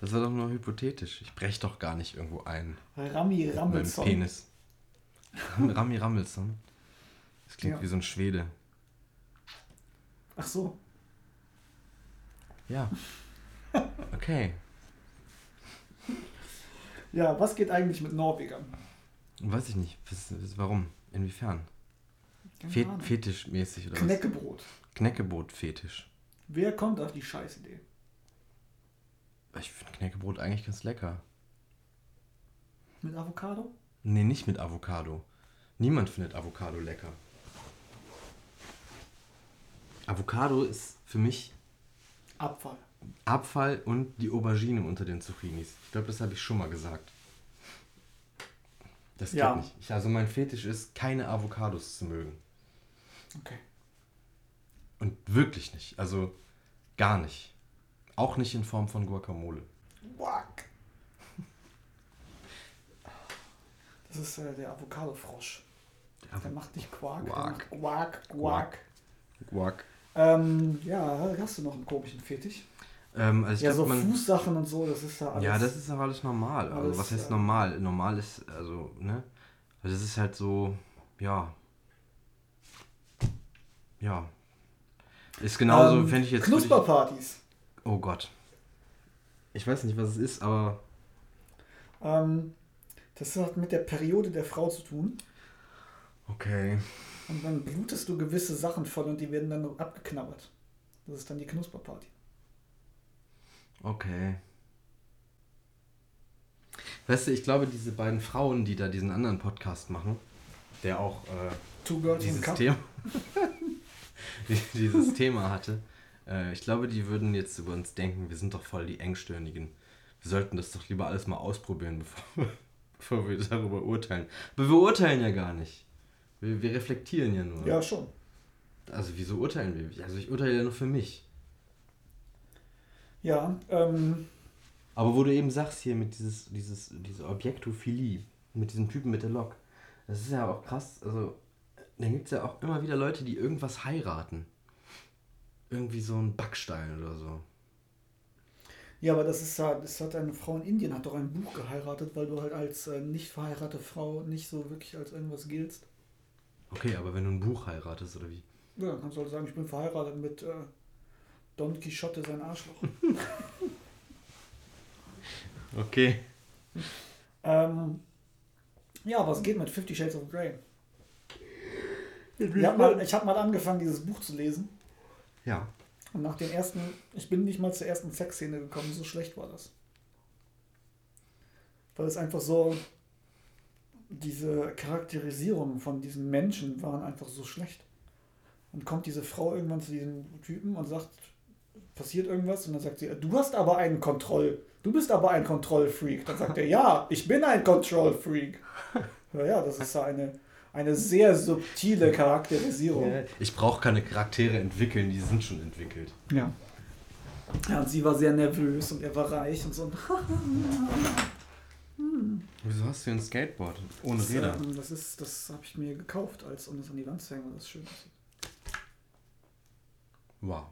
Das war doch nur hypothetisch. Ich brech doch gar nicht irgendwo ein. Rami Rammelson. Penis. Ram- Rami Rammelsson. Das klingt Ja. wie so ein Schwede. Ach so. Ja. Okay. Ja, was geht eigentlich mit Norwegern? Weiß ich nicht. Was, warum? Inwiefern? Keine Fe Ahnung. Fetischmäßig oder Knäckebrot. was? Knäckebrot-Fetisch. Wer kommt auf die Scheißidee? Ich finde Knäckebrot eigentlich ganz lecker. Mit Avocado? Nee, nicht mit Avocado. Niemand findet Avocado lecker. Avocado ist für mich Abfall. Abfall und die Aubergine unter den Zucchinis. Ich glaube, das habe ich schon mal gesagt. Das geht Ja. nicht. Ich, also mein Fetisch ist, keine Avocados zu mögen. Okay. Und wirklich nicht. Also gar nicht. Auch nicht in Form von Guacamole. Wack. Das ist äh, der Avocado-Frosch. Der Der macht nicht Quark, der Quark. macht Quack, Quack. Guac. Ähm, ja, hast du noch einen komischen Fetisch? Ähm, also ich ja, so glaub, man, Fußsachen und so, das ist da alles. Ja, das ist aber alles normal. Also Alles, was heißt normal? Normal ist, also, ne? Also das ist halt so, ja. Ja. Ist genauso, ähm, fände ich jetzt. Knusperpartys. Oh Gott. Ich weiß nicht, was es ist, aber. Ähm, das hat mit der Periode der Frau zu tun. Okay. Und dann blutest du gewisse Sachen voll und die werden dann abgeknabbert. Das ist dann die Knusperparty. Okay. Weißt du, ich glaube, diese beiden Frauen, die da diesen anderen Podcast machen, der auch äh, Two Girls dieses. Thema, dieses Thema hatte, äh, ich glaube, die würden jetzt über uns denken, wir sind doch voll die Engstirnigen. Wir sollten das doch lieber alles mal ausprobieren, bevor, bevor wir darüber urteilen. Aber wir urteilen ja gar nicht. Wir, wir reflektieren ja nur. Ja, schon. Also wieso urteilen wir? Also ich urteile ja nur für mich. Ja, ähm, Aber wo du eben sagst hier mit dieses, dieses, diese Objektophilie, mit diesem Typen mit der Lok, das ist ja auch krass. Also, dann gibt es ja auch immer wieder Leute, die irgendwas heiraten. Irgendwie so ein Backstein oder so. ja, aber das ist ja, das hat eine Frau in Indien, hat doch ein Buch geheiratet, weil du halt als äh, nicht verheiratete Frau nicht so wirklich als irgendwas giltst. Okay, aber wenn du ein Buch heiratest oder wie? Ja, dann kannst du halt sagen, ich bin verheiratet mit äh, Don Quixote, sein Arschloch. Okay. ähm, ja, was geht mit Fifty Shades of Grey? Ich habe mal, ich hab mal angefangen, dieses Buch zu lesen. Ja. Und nach den ersten, ich bin nicht mal zur ersten Sexszene gekommen, so schlecht war das. Weil es einfach so, diese Charakterisierung von diesen Menschen waren einfach so schlecht. Und kommt diese Frau irgendwann zu diesem Typen und sagt, passiert irgendwas und dann sagt sie, du hast aber einen Kontroll, du bist aber ein Kontrollfreak. Dann sagt er, ja, ich bin ein Kontrollfreak. Ja, ja, das ist ja eine, eine sehr subtile Charakterisierung. Ich brauche keine Charaktere entwickeln, die sind schon entwickelt. Ja. Ja, und sie war sehr nervös und er war reich und so. Wieso hast du ein Skateboard ohne Das, Räder? ähm, das ist, das habe ich mir gekauft, als um es an die Wand zu hängen, weil das schön aussieht. Wow.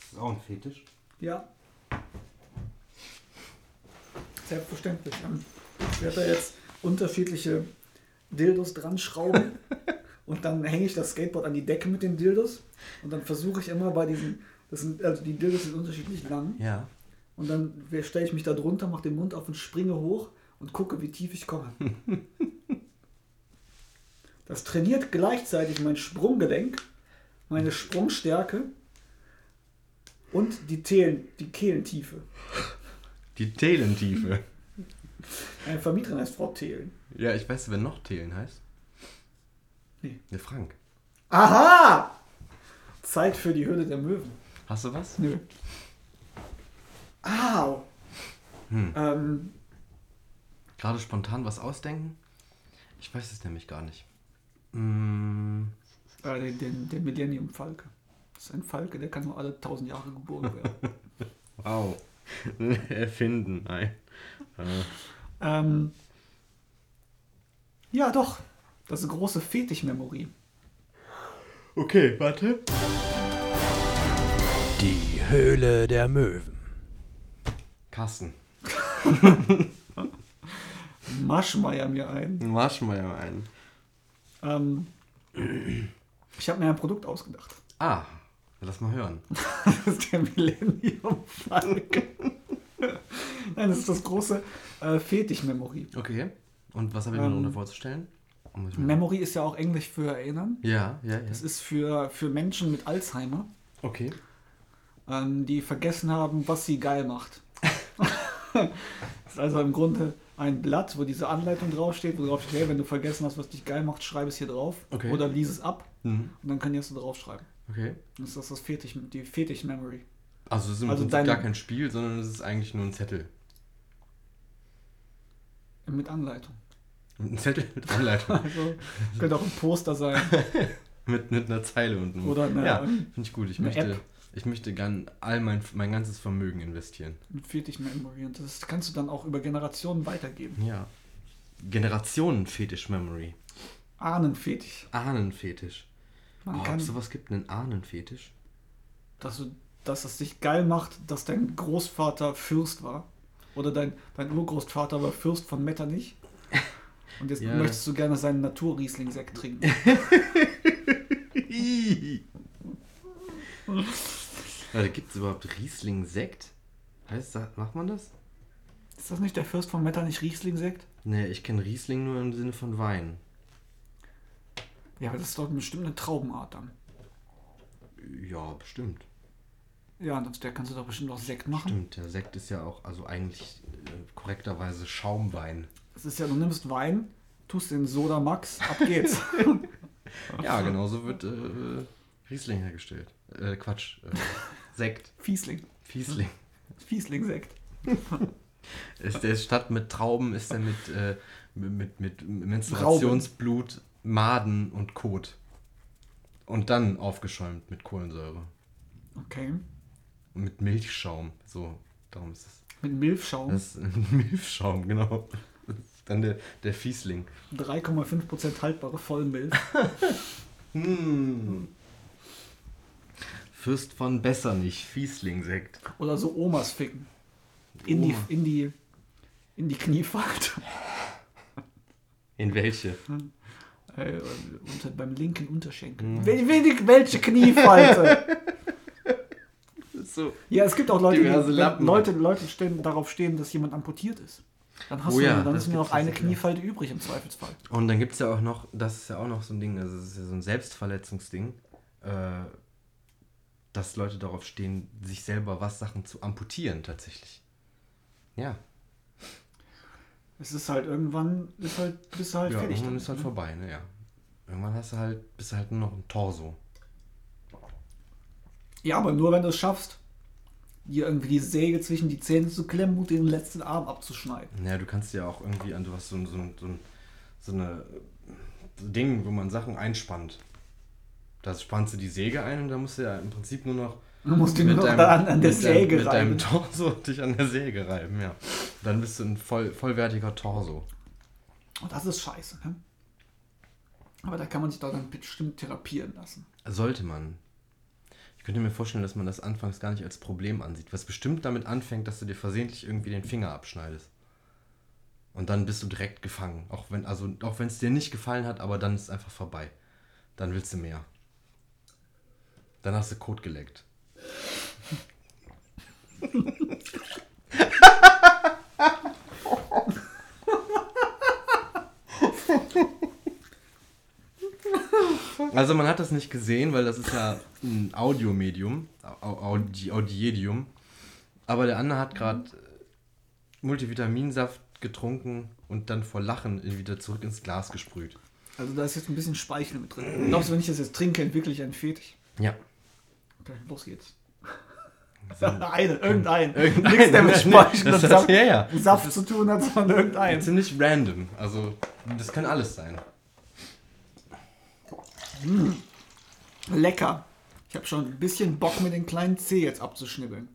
Das ist auch ein Fetisch. Ja. Selbstverständlich. Ähm, Ich werde da jetzt unterschiedliche Dildos dran schrauben und dann hänge ich das Skateboard an die Decke mit den Dildos und dann versuche ich immer bei diesen, das sind, also die Dildos sind unterschiedlich lang Ja. Und dann stelle ich mich da drunter, mache den Mund auf und springe hoch und gucke, wie tief ich komme. Das trainiert gleichzeitig mein Sprunggelenk, meine Sprungstärke und die, Thelen, die Kehlentiefe. Die Telentiefe. Meine Vermieterin heißt Frau Thelen. Ja, ich weiß, wer noch Telen heißt. Nee. Der Frank. Aha! Zeit für die Höhle der Möwen. Hast du was? Nö. Au! Hm. Ähm, Gerade spontan was ausdenken? Ich weiß es nämlich gar nicht. Mm, äh, den, den, den Millennium Falke. Das ist ein Falke, der kann nur alle tausend Jahre geboren werden. wow. Erfinden, nein. Äh, ähm, ja, doch. Das ist große Fetisch-Memory. Okay, warte. Die Höhle der Möwen. Carsten. Maschmeier mir ein. Ja ein. Ähm, ich habe mir ein Produkt ausgedacht. Ah, lass mal hören. Das ist der Millennium Falke. Nein, das ist das große äh, Fetisch-Memory. Okay. Und was habe ich mir Ähm, darunter vorzustellen? Memory ist ja auch Englisch für erinnern. Ja, ja, ja. Das ist für, für Menschen mit Alzheimer, Okay. ähm, die vergessen haben, was sie geil macht. Das ist also im Grunde ein Blatt, wo diese Anleitung draufsteht, wo drauf steht, hey, wenn du vergessen hast, was dich geil macht, schreib es hier drauf. Okay. Oder lies es ab Mhm. und dann kannst du draufschreiben. Okay. Das ist das Fetisch, die Fetisch-Memory. Also es ist im Also deine- gar kein Spiel, sondern es ist eigentlich nur ein Zettel. Mit Anleitung. Ein Zettel mit Anleitung. Also könnte auch ein Poster sein. mit, mit einer Zeile und einem. Oder eine- Ja, finde ich gut. Ich möchte, App. Ich möchte gern all mein, mein ganzes Vermögen investieren. Fetisch-Memory. Und das kannst du dann auch über Generationen weitergeben. Ja. Generationen-Fetisch-Memory. Ahnenfetisch. Ahnenfetisch. Man Oh, ob es sowas gibt, einen Ahnenfetisch? dass, du, dass es dich geil macht, dass dein Großvater Fürst war. Oder dein, dein Urgroßvater war Fürst von Metternich. Und jetzt Ja. möchtest du gerne seinen Naturriesling-Sekt trinken. Warte, gibt es überhaupt Riesling-Sekt? Heißt das, macht man das? Ist das nicht der Fürst von Metternich Riesling-Sekt? Nee, ich kenne Riesling nur im Sinne von Wein. Ja, aber das ist doch bestimmt eine Traubenart dann. Ja, bestimmt. Ja, und aus der kannst du doch bestimmt auch Sekt machen. Stimmt, der Sekt ist ja auch, also eigentlich äh, korrekterweise Schaumwein. Das ist ja, du nimmst Wein, tust den Soda Max, ab geht's. Ja, genauso wird äh, Riesling hergestellt. Äh, Quatsch. Äh, Sekt. Fiesling. Fiesling. Fiesling-Sekt. Ist der statt mit Trauben ist er mit, äh, mit, mit Menstruationsblut, Maden und Kot. Und dann aufgeschäumt mit Kohlensäure. Okay. Und mit Milchschaum. So, darum ist es. Mit Milchschaum. Das ist Milchschaum, genau. Dann der, der Fiesling. 3,5% haltbare Vollmilch. Hm. Fürst von Bessernich, Fiesling-Sekt. Oder so Omas ficken. In die, Oma. in die, in die Kniefalte. In welche? Äh, unter, beim linken Unterschenkel. Mhm. Wel- wel- Welche Kniefalte? So. ja, es gibt auch Leute, die, Diverse. Leute, Leute stehen, darauf stehen, dass jemand amputiert ist. Dann hast Oh du, ja, dann ist nur noch eine tatsächlich, ja. Kniefalte übrig im Zweifelsfall. Und dann gibt es ja auch noch, das ist ja auch noch so ein Ding, also das ist ja so ein Selbstverletzungsding, äh, dass Leute darauf stehen, sich selber was Sachen zu amputieren tatsächlich. Ja, Es ist halt irgendwann, ist halt, bist du halt ja fertig. irgendwann damit, ist halt ne? vorbei, ne, ja. Irgendwann hast du halt, bist du halt nur noch ein Torso. Ja, aber nur wenn du es schaffst, dir irgendwie die Säge zwischen die Zähne zu klemmen und den letzten Arm abzuschneiden. Ja, du kannst ja auch irgendwie an, du hast so, so, so, so eine so ein Ding, wo man Sachen einspannt. Da spannst du die Säge ein und dann musst du ja im Prinzip nur noch Du musst noch da an, an der mit Säge deinem, reiben. Mit deinem Torso dich an der Säge reiben, ja. Dann bist du ein voll, vollwertiger Torso. Und das ist scheiße, ne? Aber da kann man sich doch dann bestimmt therapieren lassen. Sollte man. Ich könnte mir vorstellen, dass man das anfangs gar nicht als Problem ansieht. Was bestimmt damit anfängt, dass du dir versehentlich irgendwie den Finger abschneidest. Und dann bist du direkt gefangen. Auch wenn also, auch wenn es dir nicht gefallen hat, aber dann ist es einfach vorbei. Dann willst du mehr. Dann hast du Kot geleckt. Also man hat das nicht gesehen, weil das ist ja ein Audiomedium, Au- Audi, Audiedium. Aber der Anne hat gerade Multivitaminsaft getrunken und dann vor Lachen wieder zurück ins Glas gesprüht. Also da ist jetzt ein bisschen Speichel mit drin. Glaubst du, wenn ich das jetzt trinke, entwickle ich einen Fetisch? Ja. Okay, los geht's. Eine, irgendein. Irgendein. Nichts, der mit Speichel und Saft, ja, ja. Saft zu tun hat, sondern irgendein. Ziemlich random. Also, das kann alles sein. Lecker. Ich habe schon ein bisschen Bock, mir den kleinen Zeh jetzt abzuschnibbeln.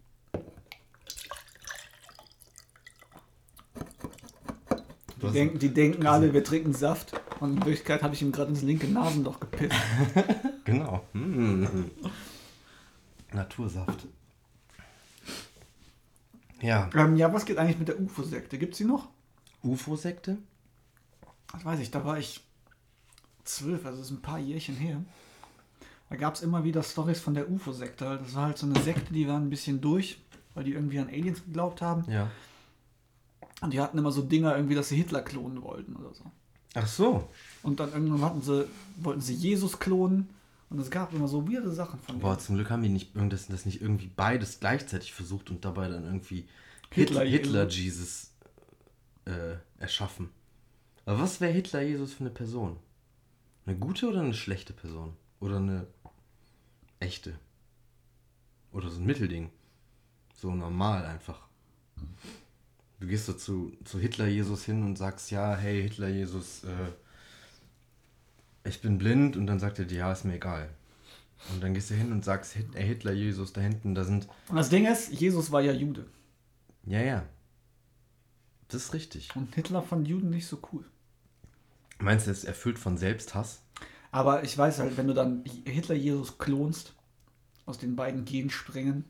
Die denken, die denken alle, wir trinken Saft. Und in Wirklichkeit habe ich ihm gerade ins linke Nasenloch gepisst. Genau. Mm. Natursaft. Ja. Ähm, ja, was geht eigentlich mit der UFO-Sekte? Gibt's die noch? UFO-Sekte? Das weiß ich, da war ich zwölf, also das ist ein paar Jährchen her. Da gab es immer wieder Stories von der UFO-Sekte. Das war halt so eine Sekte, die war ein bisschen durch, weil die irgendwie an Aliens geglaubt haben. Ja. Und die hatten immer so Dinger, irgendwie, dass sie Hitler klonen wollten oder so. Ach so. Und dann irgendwann hatten sie, wollten sie Jesus klonen. Und es gab immer so weirde Sachen von Boah, zum Glück haben die nicht das, das nicht irgendwie beides gleichzeitig versucht und dabei dann irgendwie Hitler- Hitler, Hitler Jesus äh, erschaffen. Aber was wäre Hitler Jesus für eine Person? Eine gute oder eine schlechte Person? Oder eine echte? Oder so ein Mittelding? So normal einfach. Du gehst so zu, zu Hitler Jesus hin und sagst, ja, hey Hitler Jesus, äh, ich bin blind und dann sagt er dir, ja, ist mir egal. Und dann gehst du hin und sagst, Hit- ey, Hitler, Jesus, da hinten, da sind. Und das Ding ist, Jesus war ja Jude. Ja, ja. Das ist richtig. Und Hitler fand Juden nicht so cool. Meinst du, er ist erfüllt von Selbsthass? Aber ich weiß halt, wenn du dann Hitler Jesus klonst, aus den beiden Gensträngen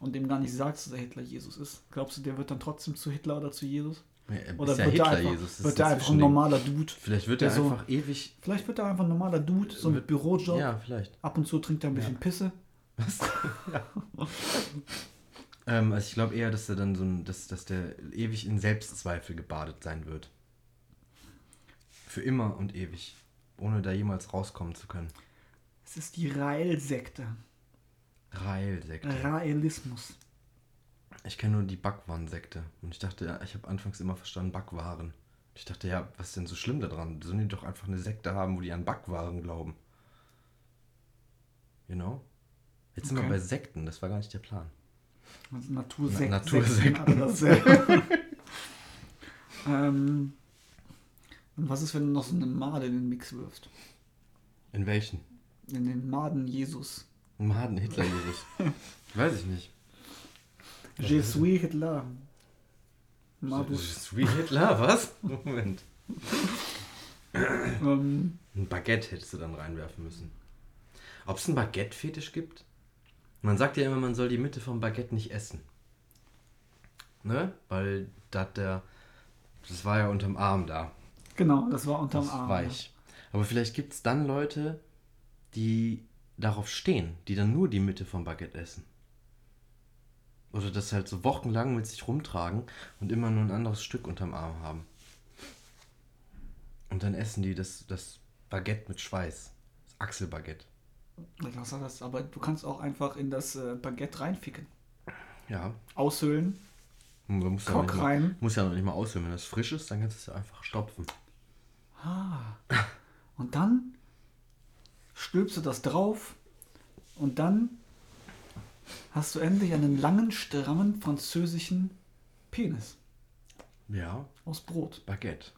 und dem gar nicht sagst, dass er Hitler Jesus ist, glaubst du, der wird dann trotzdem zu Hitler oder zu Jesus? Ja, er Oder ja wird der Hitler, einfach, Jesus. wird ein einfach ein normaler Dude? Vielleicht wird er so- einfach ewig. Vielleicht wird er einfach ein normaler Dude, so Wird- Bürojob. Ja, vielleicht. Ab und zu trinkt er ein bisschen Pisse. Ähm, also ich glaube eher, dass er dann so ein, dass, dass der ewig in Selbstzweifel gebadet sein wird. Für immer und ewig. Ohne da jemals rauskommen zu können. Es ist die Rail-Sekte. Rael-Sekte. Raelismus. Ich kenne nur die Backwaren-Sekte. Und ich dachte, ich habe anfangs immer verstanden Backwaren. Ich dachte, ja, was ist denn so schlimm daran? Sollen die doch einfach eine Sekte haben, wo die an Backwaren glauben? You know? Jetzt sind wir Okay. bei Sekten, das war gar nicht der Plan. Also Natursekten. Na- Natursekten. Sekten, ähm, und was ist, wenn du noch so eine Made in den Mix wirfst? In welchen? In den Maden Jesus. Maden Hitler-Jesus. Weiß ich nicht. Je suis Hitler. Madus. Sweet Hitler, was? Moment. Ähm, Ein Baguette hättest du dann reinwerfen müssen. Ob es einen Baguette-Fetisch gibt? Man sagt ja immer, man soll die Mitte vom Baguette nicht essen. Ne? Weil da der. Das war ja unterm Arm da. genau, das war unterm Das Arm. weich. Aber vielleicht gibt es dann Leute, die darauf stehen, die dann nur die Mitte vom Baguette essen. Oder das halt so wochenlang mit sich rumtragen und immer nur ein anderes Stück unterm Arm haben. Und dann essen die das, das Baguette mit Schweiß. Das Achselbaguette. Ja. Was war das? Aber du kannst auch einfach in das äh, Baguette reinficken. Ja. Aushöhlen. Muss ja, Kock noch nicht rein. mal, muss ja noch nicht mal aushöhlen. Wenn das frisch ist, dann kannst du es ja einfach stopfen. Ah. Und dann stülpst du das drauf und dann hast du endlich einen langen, strammen französischen Penis Ja, aus Brot. Baguette.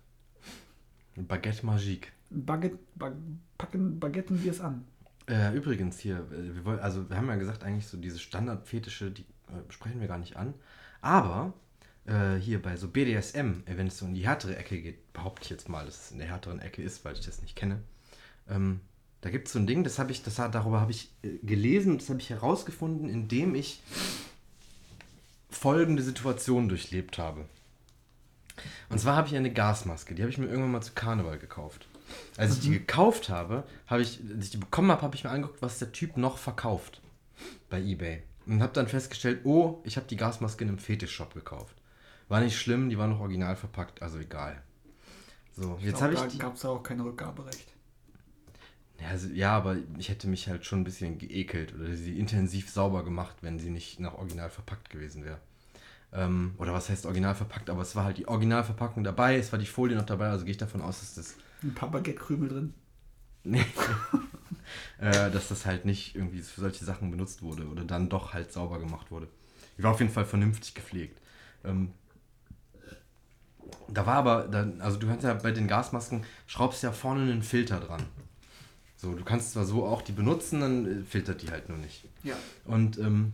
Baguette Magique. Baguette, Bag, packen, baguetten wir es an. Äh, übrigens hier, äh, wir wollen, also wir haben ja gesagt, eigentlich so diese Standardfetische, die äh, sprechen wir gar nicht an. Aber äh, hier bei so BDSM, äh, wenn es so in die härtere Ecke geht, behaupte ich jetzt mal, dass es in der härteren Ecke ist, weil ich das nicht kenne. Ähm, da gibt es so ein Ding, das habe ich, das hat, darüber habe ich äh, gelesen, das habe ich herausgefunden, indem ich folgende Situation durchlebt habe. Und zwar habe ich eine Gasmaske, die habe ich mir irgendwann mal zu Karneval gekauft. Als ich die gekauft habe, habe ich, als ich die bekommen habe, habe ich mir angeguckt, was der Typ noch verkauft bei eBay. Und habe dann festgestellt, oh, ich habe die Gasmaske in einem Fetischshop gekauft. War nicht schlimm, die war noch original verpackt, also egal. So, jetzt habe ich Da gab es auch kein Rückgaberecht. Ja, aber ich hätte mich halt schon ein bisschen geekelt oder sie intensiv sauber gemacht, wenn sie nicht nach original verpackt gewesen wäre. Ähm, oder was heißt original verpackt, aber es war halt die Originalverpackung dabei, es war die Folie noch dabei, also gehe ich davon aus, dass das Ein paar Baguette-Krümel drin. Nee. äh, dass das halt nicht irgendwie für solche Sachen benutzt wurde oder dann doch halt sauber gemacht wurde. Die war auf jeden Fall vernünftig gepflegt. Ähm, da war aber, dann, also du kannst ja bei den Gasmasken, schraubst ja vorne einen Filter dran. So, du kannst zwar so auch die benutzen, dann äh, filtert die halt nur nicht. Ja. Und ähm,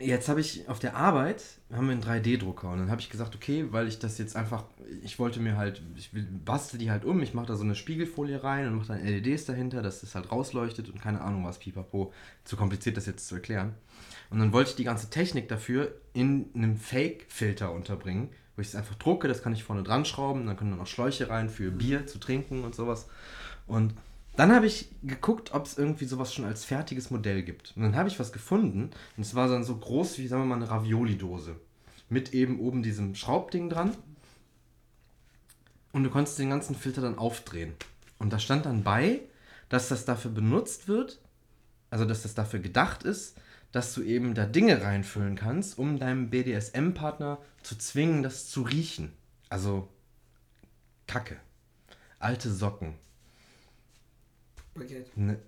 jetzt habe ich auf der Arbeit, haben wir einen 3D-Drucker und dann habe ich gesagt, okay, weil ich das jetzt einfach, ich wollte mir halt, ich will, bastel die halt um, ich mache da so eine Spiegelfolie rein und mache dann LEDs dahinter, dass das halt rausleuchtet und keine Ahnung was, pipapo, zu kompliziert das jetzt zu erklären. Und dann wollte ich die ganze Technik dafür in einem Fake-Filter unterbringen, wo ich es einfach drucke, das kann ich vorne dran schrauben, dann können da noch Schläuche rein für Bier zu trinken und sowas. Und dann habe ich geguckt, ob es irgendwie sowas schon als fertiges Modell gibt. Und dann habe ich was gefunden. Und es war dann so groß wie, sagen wir mal, eine Ravioli-Dose. Mit eben oben diesem Schraubding dran. Und du konntest den ganzen Filter dann aufdrehen. Und da stand dann bei, dass das dafür benutzt wird, also dass das dafür gedacht ist, dass du eben da Dinge reinfüllen kannst, um deinem BDSM-Partner zu zwingen, das zu riechen. Also Kacke. Alte Socken. Baguette. Ne,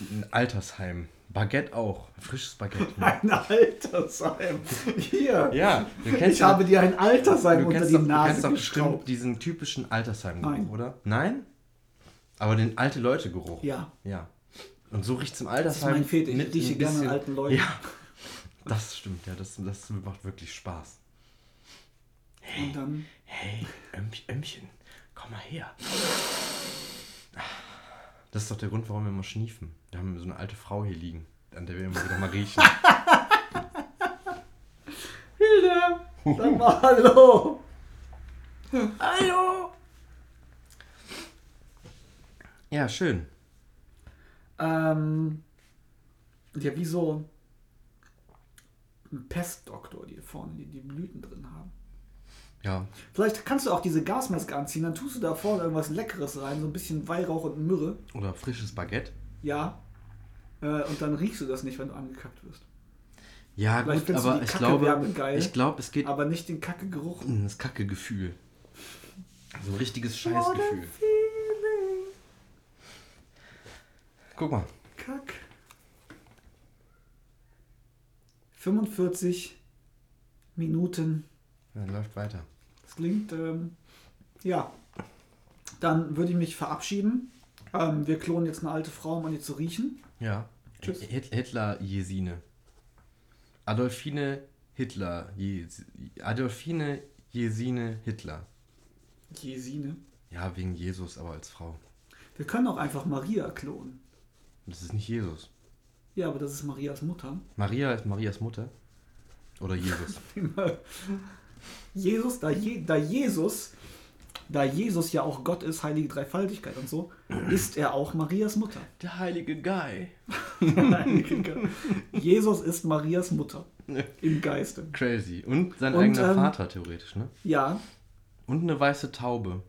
ein Altersheim. Baguette auch. Frisches Baguette. Ein Altersheim. Hier. Ja, du Ich kennst, doch, habe dir ein Altersheim du unter kennst, die doch, du Nase kennst doch bestimmt diesen typischen altersheim Nein. oder? Nein? Aber den alte Leute-Geruch. Ja. Ja. Und so riecht es im Das ist Altersheim. mein Fetisch. mit Ich rieche gerne alten Leuten. Ja. Das stimmt, ja. Das, das macht wirklich Spaß. Und dann Hey, Ömch, Ömchen, komm mal her. Das ist doch der Grund, warum wir immer schniefen. Wir haben so eine alte Frau hier liegen, an der wir immer wieder mal riechen. Hilde, sag mal Hallo. Hallo. Ja, schön. Ähm, ja, wie so ein Pestdoktor, die vorne die, die Blüten drin haben. Ja, Vielleicht kannst du auch diese Gasmaske anziehen, dann tust du da vorne irgendwas Leckeres rein, so ein bisschen Weihrauch und Myrrhe. oder frisches Baguette. Ja. Äh, und dann riechst du das nicht, wenn du angekackt wirst. Ja, Vielleicht gut, aber ich glaube, geil. ich glaube, es geht Aber nicht den Kacke-Geruch. um das Kacke-Gefühl. So ein richtiges Scheißgefühl. Guck mal. Kack. 45 Minuten. Ja, läuft weiter. Das klingt, ähm, ja. Dann würde ich mich verabschieden. Ähm, wir klonen jetzt eine alte Frau, um an ihr zu riechen. Ja. Tschüss. Hit- Hitler Jesine. Adolfine Hitler. Jes Adolfine Jesine Hitler. Jesine. Ja, wegen Jesus, aber als Frau. Wir können auch einfach Maria klonen. Das ist nicht Jesus. Ja, aber das ist Marias Mutter. Maria ist Marias Mutter. Oder Jesus. Jesus, da, Je, da Jesus, da Jesus ja auch Gott ist, heilige Dreifaltigkeit und so, ist er auch Marias Mutter. Der heilige Guy. Jesus ist Marias Mutter. Im Geiste. Crazy. Und sein Und, eigener ähm, Vater, theoretisch, ne? Ja, Und eine weiße Taube.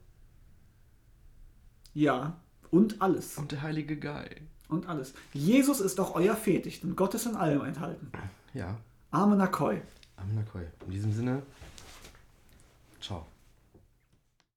ja. Und alles. Und der heilige Guy. Und alles. Jesus ist auch euer Fetisch, denn Gott ist in allem enthalten. Ja. Amen Akoi. Amnakoi. In diesem Sinne, Ciao.